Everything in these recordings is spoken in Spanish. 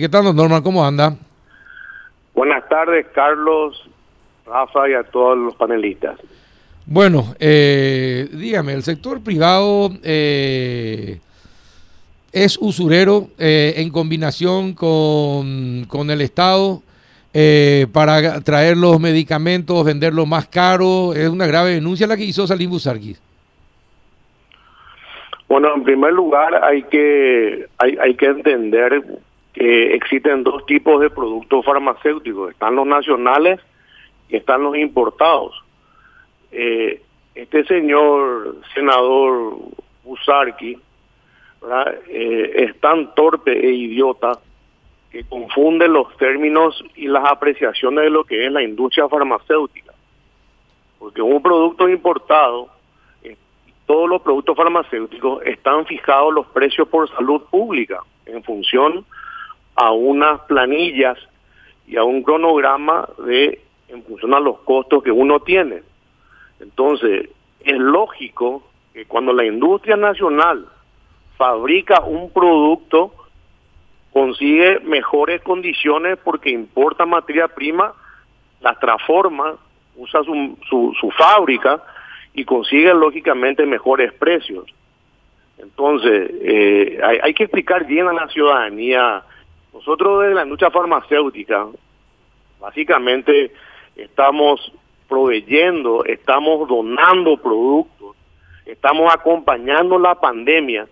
¿Qué tal, don Norman? ¿Cómo anda? Buenas tardes, Carlos, Rafa y a todos los panelistas. Bueno, eh, dígame, el sector privado eh, es usurero eh, en combinación con, con el Estado eh, para traer los medicamentos, venderlos más caro. Es una grave denuncia la que hizo Salim Busarquis. Bueno, en primer lugar hay que hay, hay que entender que existen dos tipos de productos farmacéuticos. Están los nacionales y están los importados. Eh, este señor senador Busarqui eh, es tan torpe e idiota que confunde los términos y las apreciaciones de lo que es la industria farmacéutica. Porque un producto importado, eh, todos los productos farmacéuticos están fijados los precios por salud pública en función a unas planillas y a un cronograma de en función a los costos que uno tiene. Entonces, es lógico que cuando la industria nacional fabrica un producto, consigue mejores condiciones porque importa materia prima, la transforma, usa su, su, su fábrica y consigue lógicamente mejores precios. Entonces, eh, hay, hay que explicar bien a la ciudadanía nosotros desde la industria farmacéutica, básicamente estamos proveyendo, estamos donando productos, estamos acompañando la pandemia,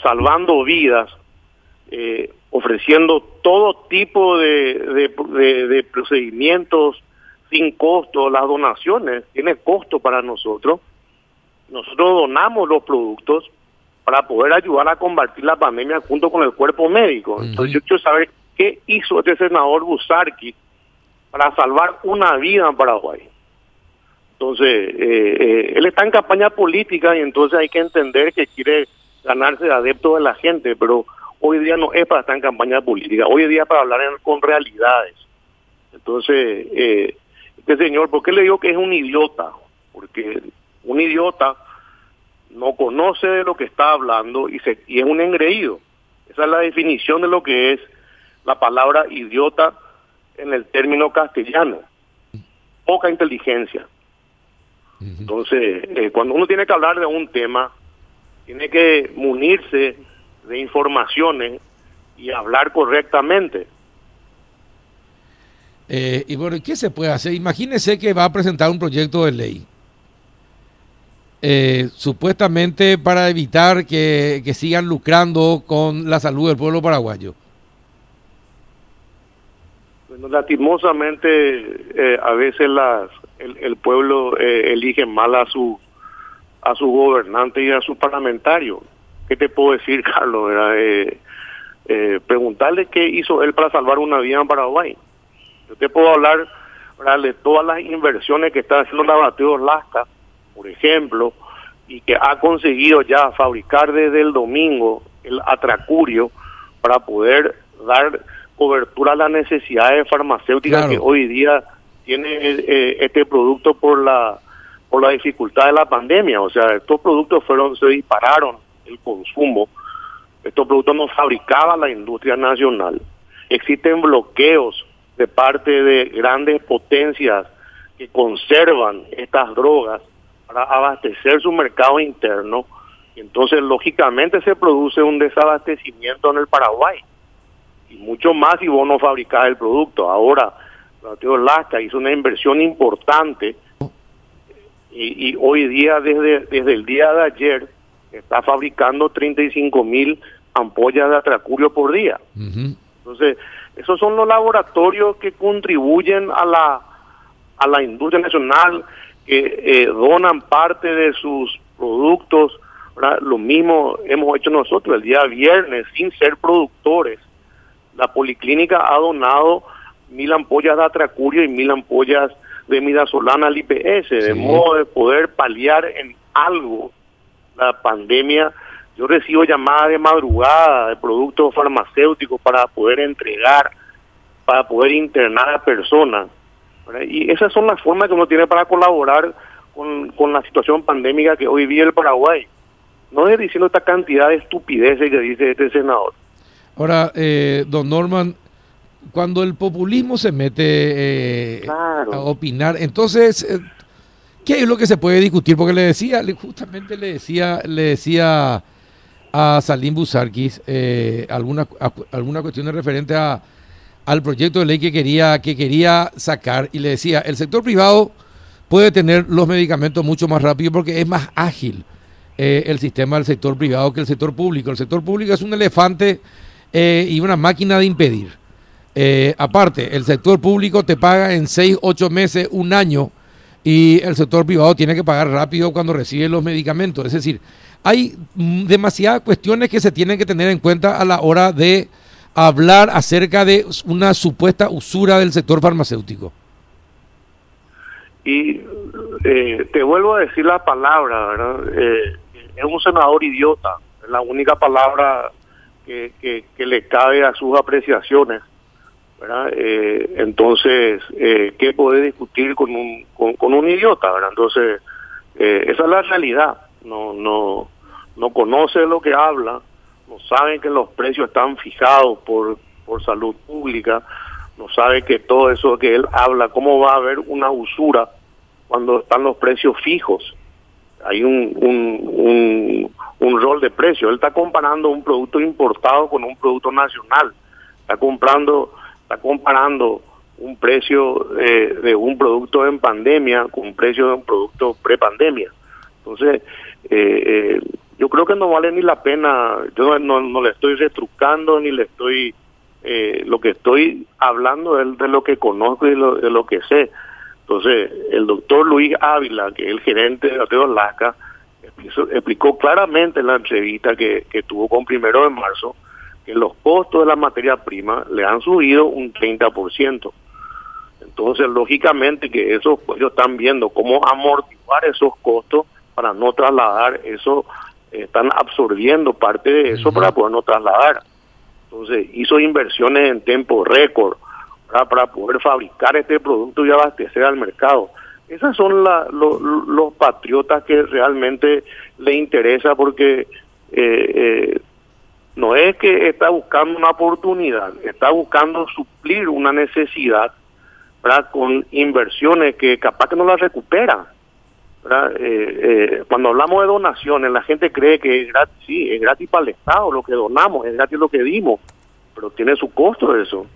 salvando vidas, eh, ofreciendo todo tipo de, de, procedimientos sin costo, las donaciones tienen costo para nosotros. Nosotros donamos los productos para poder ayudar a combatir la pandemia junto con el cuerpo médico. Entonces yo quiero saber qué hizo este senador Busarqui para salvar una vida en Paraguay. Entonces, eh, eh, él está en campaña política y entonces hay que entender que quiere ganarse de adeptos de la gente, pero hoy día no es para estar en campaña política, hoy día es para hablar en, con realidades. Entonces, eh, este señor, ¿por qué le digo que es un idiota? Porque un idiota no conoce de lo que está hablando y, se, y es un engreído. Esa es la definición de lo que es la palabra idiota en el término castellano. Poca inteligencia. Entonces, eh, cuando uno tiene que hablar de un tema, tiene que munirse de informaciones y hablar correctamente. Eh, y bueno, ¿qué se puede hacer? Imagínese que va a presentar un proyecto de ley eh, supuestamente para evitar que, que, sigan lucrando con la salud del pueblo paraguayo? Bueno, lastimosamente eh, a veces las, el, pueblo eh, elige mal a su a su gobernante y a su parlamentario. ¿Qué te puedo decir, Carlos? Eh, preguntarle qué hizo él para salvar una vida en Paraguay. Yo te puedo hablar de todas las inversiones que está haciendo la Bateo Lasca, por ejemplo, y que ha conseguido ya fabricar desde el domingo el atracurio para poder dar cobertura a las necesidades farmacéuticas claro. que hoy día tiene eh, este producto por la por la dificultad de la pandemia. O sea, estos productos fueron se dispararon el consumo. Estos productos no fabricaba la industria nacional. Existen bloqueos de parte de grandes potencias que conservan estas drogas para abastecer su mercado interno. Y entonces, lógicamente, se produce un desabastecimiento en el Paraguay. Y mucho más si vos no fabricás el producto. Ahora, Mateo Lasca hizo una inversión importante y, y, hoy día, desde, desde el día de ayer, está fabricando 35 mil ampollas de atracurio por día. Uh -huh. Entonces, esos son los laboratorios que contribuyen a la, a la industria nacional, que eh, donan parte de sus productos. ¿verdad? Lo mismo hemos hecho nosotros el día viernes, sin ser productores. La policlínica ha donado mil ampollas de atracurio y mil ampollas de midasolana al IPS, sí. de modo de poder paliar en algo la pandemia. Yo recibo llamadas de madrugada de productos farmacéuticos para poder entregar, para poder internar a personas. Y esas son las formas que uno tiene para colaborar con, con la situación pandémica que hoy vive el Paraguay. No es diciendo esta cantidad de estupideces que dice este senador. Ahora, eh, don Norman, cuando el populismo se mete eh, a opinar, entonces, eh, ¿qué es lo que se puede discutir? Porque le decía, justamente le decía, le decía a Salim Busarquis eh, alguna, alguna cuestión referente a, al proyecto de ley que quería, que quería sacar y le decía, el sector privado puede tener los medicamentos mucho más rápido porque es más ágil el sistema del sector privado que el sector público. El sector público es un elefante y una máquina de impedir. Eh, aparte, el sector público te paga en 6, 8 meses, un año, y el sector privado tiene que pagar rápido cuando recibe los medicamentos. Es decir, hay demasiadas cuestiones que se tienen que tener en cuenta a la hora de hablar acerca de una supuesta usura del sector farmacéutico. Y eh, te vuelvo a decir la palabra, ¿verdad? Eh, es un senador idiota, es la única palabra que, que le cabe a sus apreciaciones eh, entonces, eh, ¿qué puede discutir con un, con, un idiota? ¿verdad? Entonces, esa es la realidad. No, no, no conoce lo que habla, no sabe que los precios están fijados por, por salud pública, no sabe que todo eso que él habla, cómo va a haber una usura cuando están los precios fijos. Hay un, un, un, un rol de precio. Él está comparando un producto importado con un producto nacional. Está comprando está comparando un precio eh, de un producto en pandemia con un precio de un producto prepandemia. Entonces, eh, eh, yo creo que no vale ni la pena, yo no, no, le estoy retrucando ni le estoy, lo que estoy hablando es de lo que conozco y de lo que sé. Entonces, el doctor Luis Ávila, que es el gerente de Ateo Lasca, explicó, claramente en la entrevista que, que tuvo con primero de marzo, que los costos de la materia prima le han subido un 30%. Entonces, lógicamente que eso, ellos están viendo cómo amortiguar esos costos para no trasladar eso, están absorbiendo parte de eso para poder no trasladar. Entonces, hizo inversiones en tiempo récord para poder fabricar este producto y abastecer al mercado. Esas son los patriotas que realmente le interesa porque eh, eh, no es que está buscando una oportunidad, está buscando suplir una necesidad ¿verdad? con inversiones que capaz que no la recupera. Eh, eh, cuando hablamos de donaciones, la gente cree que es gratis, sí, es gratis para el Estado lo que donamos, es gratis lo que dimos, pero tiene su costo eso.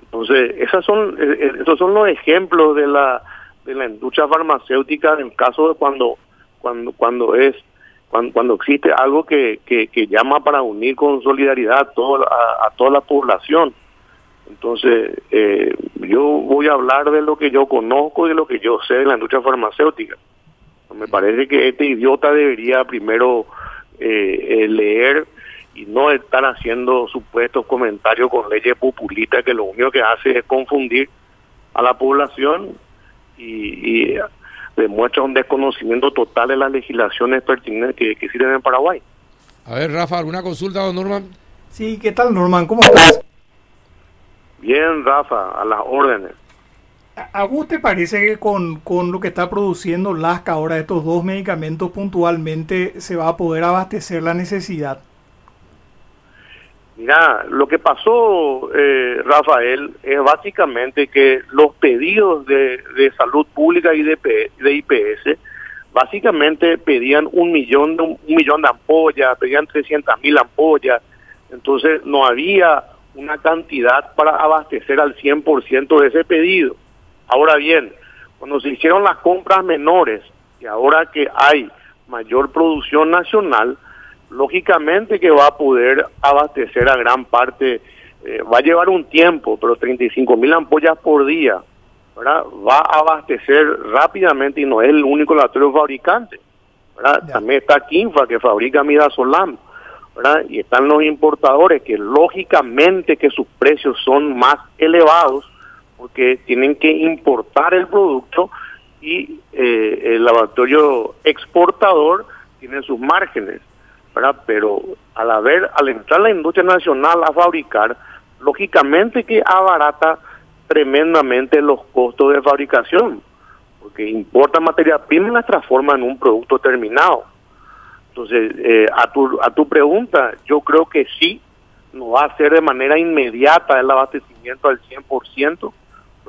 Entonces, esas son, eh, esos son los ejemplos de la, de la industria farmacéutica en el caso de cuando, cuando, cuando es cuando, existe algo que, que, llama para unir con solidaridad a, todo, a, toda la población. Entonces, eh, yo voy a hablar de lo que yo conozco y de lo que yo sé de la industria farmacéutica. Me parece que este idiota debería primero eh, eh, leer y no estar haciendo supuestos comentarios con leyes populistas que lo único que hace es confundir a la población y, y demuestra un desconocimiento total de las legislaciones pertinentes que, que existen en Paraguay. A ver, Rafa, ¿alguna consulta, don Norman? Sí, ¿qué tal, Norman? ¿Cómo estás? Bien, Rafa, a las órdenes. ¿A vos te parece que con, con lo que está produciendo LASCA ahora, estos dos medicamentos puntualmente, se va a poder abastecer la necesidad? Mira, lo que pasó, eh, Rafael, es básicamente que los pedidos de, salud pública y de, de IPS básicamente pedían un millón de, un millón de ampollas, pedían 300 mil ampollas, entonces no había una cantidad para abastecer al 100% de ese pedido. Ahora bien, cuando se hicieron las compras menores y ahora que hay mayor producción nacional, lógicamente que va a poder abastecer a gran parte, eh, va a llevar un tiempo, pero 35 mil ampollas por día, ¿verdad? va a abastecer rápidamente y no es el único laboratorio fabricante. ¿verdad? También está Kinfa que fabrica Midazolam, ¿verdad? y están los importadores que lógicamente que sus precios son más elevados porque tienen que importar el producto y eh, el laboratorio exportador tiene sus márgenes. Pero al haber, al entrar la industria nacional a fabricar, lógicamente que abarata tremendamente los costos de fabricación, porque importa materia prima y la transforma en un producto terminado. Entonces, eh, a, tu, a tu pregunta, yo creo que sí, no va a ser de manera inmediata el abastecimiento al 100%, pero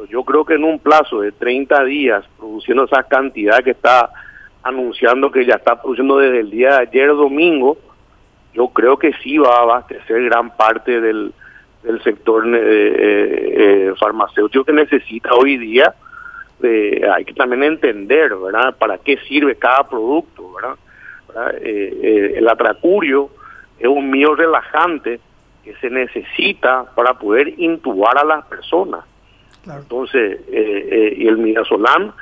yo creo que en un plazo de 30 días, produciendo esa cantidad que está anunciando que ya está produciendo desde el día de ayer domingo, yo creo que sí va a abastecer gran parte del, del sector eh, eh, eh, farmacéutico que necesita hoy día. hay que también entender, ¿verdad?, para qué sirve cada producto, ¿verdad? el atracurio es un mío relajante que se necesita para poder intubar a las personas. Entonces, y el midazolam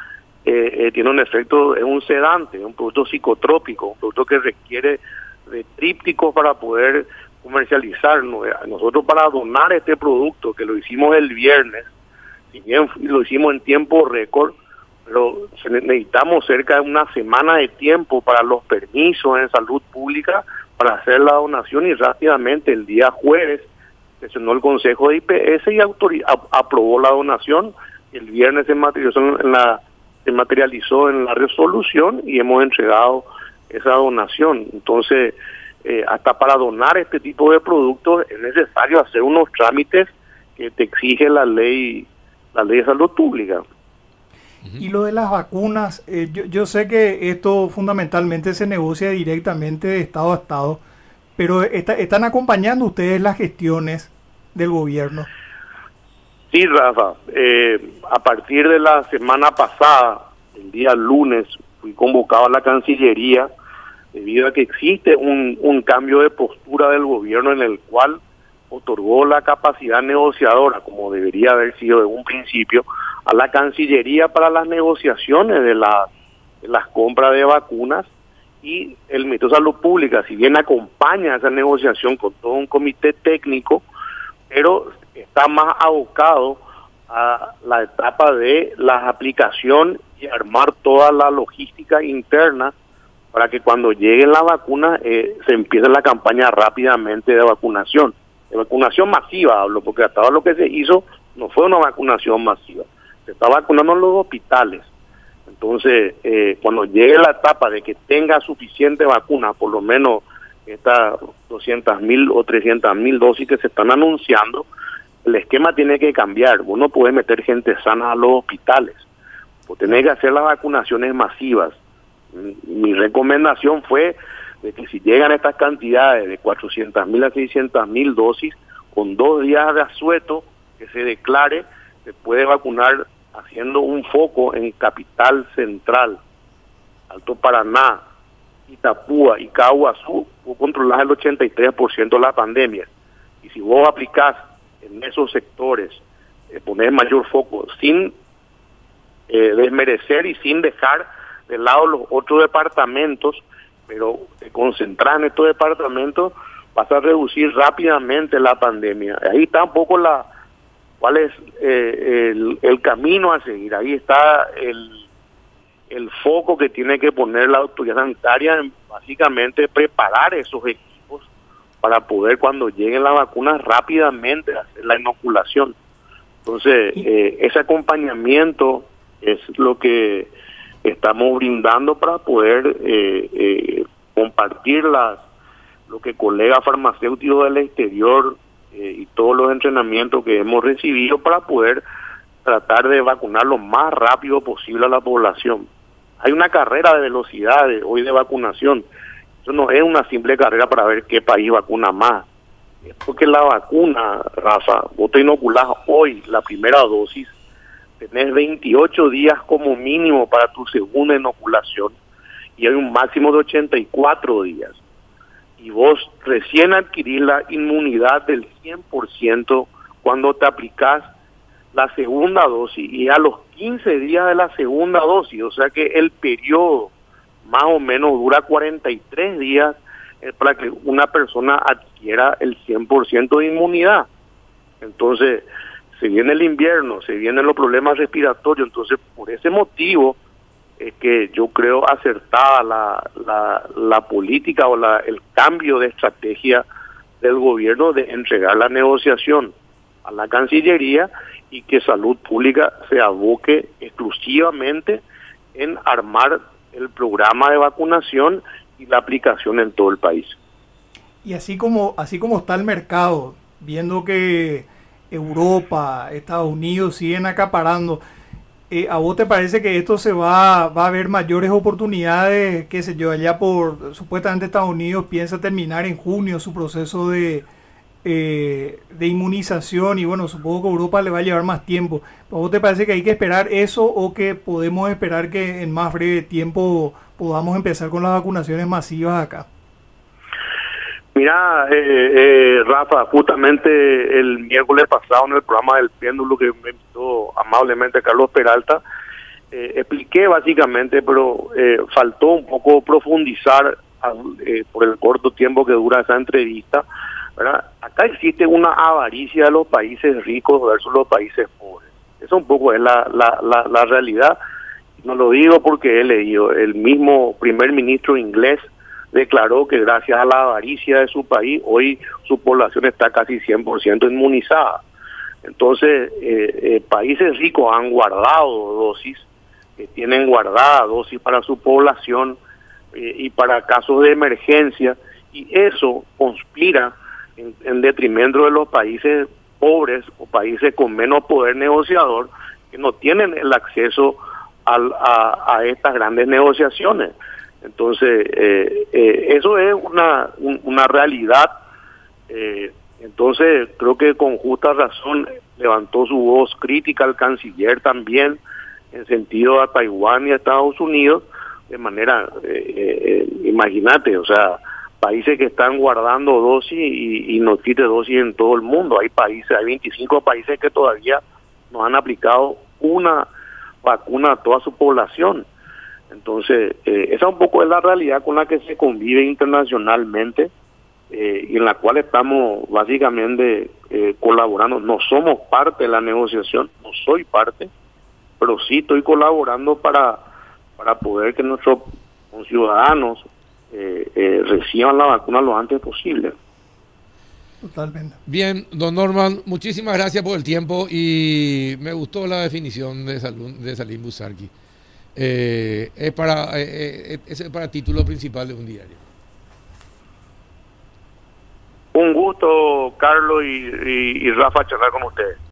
tiene un efecto, es un sedante, es un producto psicotrópico, un producto que requiere de trípticos para poder comercializar. Nosotros para donar este producto, que lo hicimos el viernes, si bien lo hicimos en tiempo récord, pero necesitamos cerca de una semana de tiempo para los permisos en salud pública para hacer la donación y rápidamente el día jueves sesionó el Consejo de IPS y aprobó la donación. El viernes se materializó en la, se materializó en la resolución y hemos entregado esa donación. Entonces, eh, hasta para donar este tipo de productos es necesario hacer unos trámites que te exige la ley, la ley de salud pública. Y lo de las vacunas, eh, yo, yo, sé que esto fundamentalmente se negocia directamente de Estado a Estado, pero ¿están acompañando ustedes las gestiones del gobierno? Sí, Rafa. Eh, a partir de la semana pasada, el día lunes, fui convocado a la Cancillería debido a que existe un, un cambio de postura del gobierno en el cual otorgó la capacidad negociadora, como debería haber sido de un principio, a la Cancillería para las negociaciones de, de las compras de vacunas y el Ministerio de Salud Pública, si bien acompaña esa negociación con todo un comité técnico, pero está más abocado a la etapa de la aplicación y armar toda la logística interna para que cuando lleguen las vacunas eh, se empiece la campaña rápidamente de vacunación. De vacunación masiva hablo, porque hasta ahora lo que se hizo no fue una vacunación masiva. Se está vacunando en los hospitales. Entonces, eh, cuando llegue la etapa de que tenga suficiente vacuna, por lo menos estas 200 mil o 300 mil dosis que se están anunciando, el esquema tiene que cambiar. Uno puede meter gente sana a los hospitales. O tener que hacer las vacunaciones masivas mi recomendación fue de que si llegan estas cantidades de 400 mil a 600 mil dosis, con dos días de asueto que se declare, se puede vacunar haciendo un foco en Capital Central, Alto Paraná, Itapúa y Caguazú, vos controlás el 83% de la pandemia. Y si vos aplicás en esos sectores, eh, poner mayor foco sin eh, desmerecer y sin dejar de lado los otros departamentos, pero te concentrar en estos departamentos vas a reducir rápidamente la pandemia. Ahí está un poco la cuál es eh, el, el, camino a seguir. Ahí está el, el foco que tiene que poner la autoridad sanitaria en básicamente preparar esos equipos para poder cuando lleguen las vacunas rápidamente hacer la inoculación. Entonces, eh, ese acompañamiento es lo que estamos brindando para poder eh, eh, compartir las, lo que colegas farmacéuticos del exterior y todos los entrenamientos que hemos recibido para poder tratar de vacunar lo más rápido posible a la población. Hay una carrera de velocidad hoy de vacunación. Eso no es una simple carrera para ver qué país vacuna más. Porque la vacuna, Rafa, vos te inoculás hoy la primera dosis tenés 28 días como mínimo para tu segunda inoculación y hay un máximo de 84 días. Y vos recién adquirís la inmunidad del 100% cuando te aplicás la segunda dosis y a los 15 días de la segunda dosis, o sea que el periodo más o menos dura 43 días para que una persona adquiera el 100% de inmunidad. Entonces, se viene el invierno, se vienen los problemas respiratorios, entonces por ese motivo es que yo creo acertada la, la, la política o la, el cambio de estrategia del gobierno de entregar la negociación a la Cancillería y que Salud Pública se aboque exclusivamente en armar el programa de vacunación y la aplicación en todo el país. y así como, así como está el mercado, viendo que Europa, Estados Unidos siguen acaparando, eh, ¿a vos te parece que esto se va, va a haber mayores oportunidades, qué sé yo, allá por, supuestamente Estados Unidos piensa terminar en junio su proceso de, eh, de inmunización y bueno, supongo que Europa le va a llevar más tiempo. ¿A vos te parece que hay que esperar eso o que podemos esperar que en más breve tiempo podamos empezar con las vacunaciones masivas acá? Mira, eh, eh, Rafa, justamente el miércoles pasado en el programa del péndulo que me invitó amablemente Carlos Peralta, eh, expliqué básicamente, pero faltó un poco profundizar por el corto tiempo que dura esa entrevista. ¿Verdad? Acá existe una avaricia de los países ricos versus los países pobres. Eso un poco es la, la, la, realidad. No lo digo porque he leído el mismo primer ministro inglés declaró que gracias a la avaricia de su país, hoy su población está casi 100% inmunizada. Entonces, eh, eh, países ricos han guardado dosis, que tienen guardada dosis para su población eh, y para casos de emergencia, y eso conspira en, en, detrimento de los países pobres o países con menos poder negociador que no tienen el acceso al, a, a estas grandes negociaciones. Entonces, eh, eh, eso es una, una realidad. Eh, entonces, creo que con justa razón levantó su voz crítica al canciller también, en sentido a Taiwán y a Estados Unidos, de manera, imagínate, o sea, países que están guardando dosis y, y no quite dosis en todo el mundo. Hay países, hay 25 países que todavía no han aplicado una vacuna a toda su población. Entonces, eh, esa un poco es la realidad con la que se convive internacionalmente eh, y en la cual estamos básicamente eh, colaborando. No somos parte de la negociación, no soy parte, pero sí estoy colaborando para, para poder que nuestros ciudadanos reciban la vacuna lo antes posible. Totalmente. Bien, don Norman, muchísimas gracias por el tiempo y me gustó la definición de, de Salim Busarki eh, es, para, eh, eh, es para título principal de un diario. Un gusto, Carlos y, y, y Rafa, charlar con ustedes.